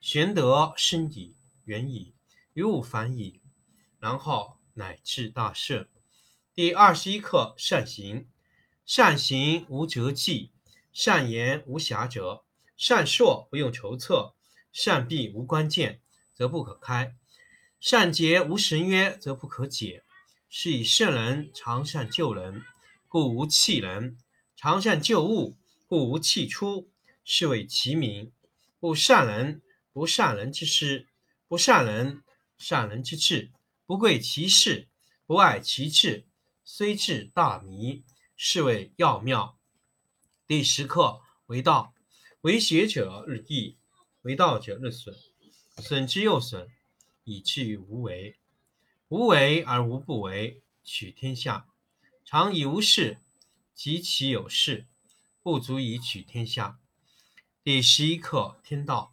玄德深矣，远矣，于物反矣，然后乃至大圣。第二十一课善行。善行无辙迹。善言无瑕谪，善说不用筹策，善闭无关键，则不可开；善结无绳约，则不可解。是以圣人常善救人，故无弃人；常善救物，故无弃出。是谓其名。故善人不善人之师，不善人善人之智，不贵其事，不爱其智，虽智大迷。是谓要妙。第十课为道，为学者日益，为道者日损，损之又损，以至于无为。无为而无不为，取天下常以无事，及其有事，不足以取天下。第十一课天道，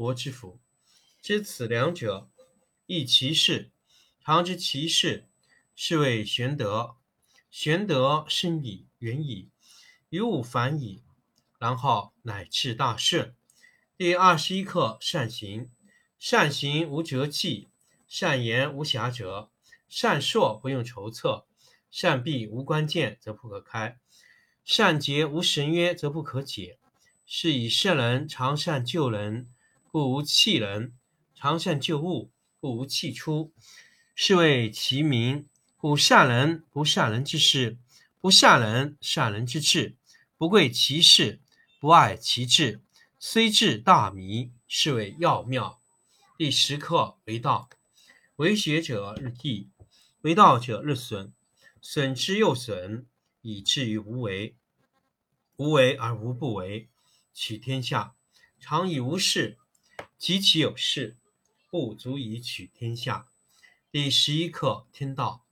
国之福。知此两者，亦其事。常知其事，是谓玄德。玄德深矣，远矣，于物反矣，然后乃至大顺。第二十一课善行。善行无辙迹，善言无瑕谪，善说不用筹策，善闭无关键，则不可开；善结无绳约，则不可解。是以圣人常善救人，故无弃人；常善救物，故无弃出。是谓其名。故善人不善人之师，不善人善人之智，不贵其事，不爱其智，虽智大迷，是谓要妙。第十课为道，为学者日益，为道者日损，损之又损，以至于无为。无为而无不为，取天下常以无事，及其有事，不足以取天下。第十一课天道。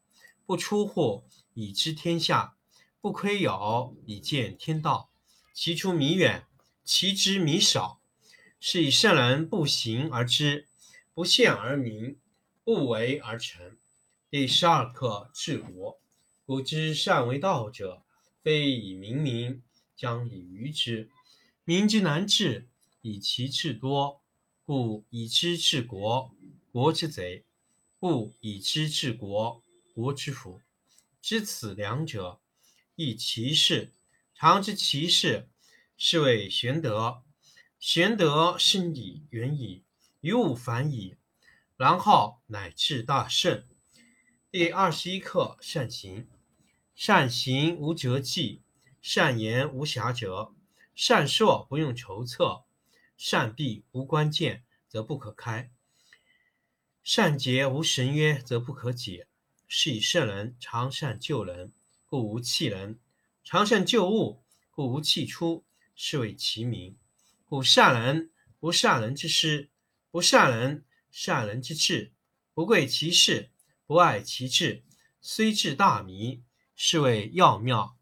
不出户，以知天下；不窥牖，以见天道。其出弥远，其知弥少。是以圣人不行而知，不见而明，不为而成。第十二课治国。古之善为道者，非以明民，将以愚之。民之难治，以其智多，故以知治国。国之贼，不以知治国。国之福，知此两者，亦其事。常知其事，是谓玄德。玄德深矣，远矣，于物反矣，然后乃至大圣。第二十一课善行。善行无辙迹，善言无瑕谪，善说不用筹策，善闭无关键，则不可开；善结无绳约，则不可解。是以圣人常善救人，故无弃人；常善救物，故无弃出。是谓其名。故善人不善人之师，不善人善人之智，不贵其事，不爱其智，虽智大迷。是谓要妙。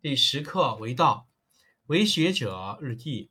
第十课为道，为学者日益，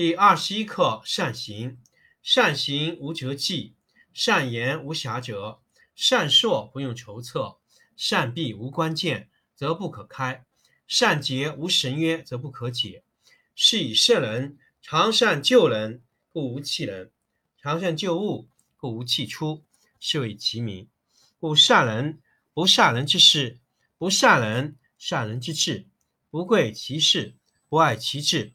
第二十一课：善行。善行无辙迹，善言无瑕谪。善硕不用筹策，善闭无关键，则不可开；善结无绳约，则不可解。是以圣人常善救人，故无弃人；常善救物，故无弃出。是谓其名。故善人不善人之事，不善人善人之智。不贵其事，不爱其智，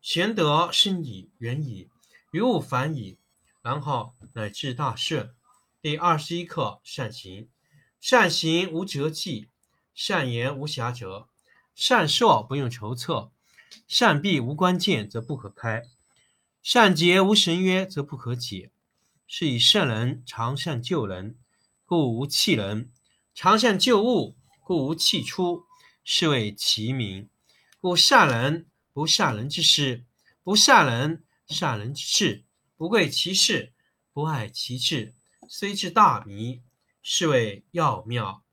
玄德深矣，远矣，于物反矣，然后乃至大顺。第二十一课：善行。善行无辙迹，善言无瑕谪，善硕不用筹策，善闭无关键则不可开，善结无绳约则不可解。是以圣人常善救人，故无弃人；常善救物，故无弃出。是谓其名。故善人不善人之师，不善人善人之智。不贵其事，不爱其智，虽智大迷。是谓要妙。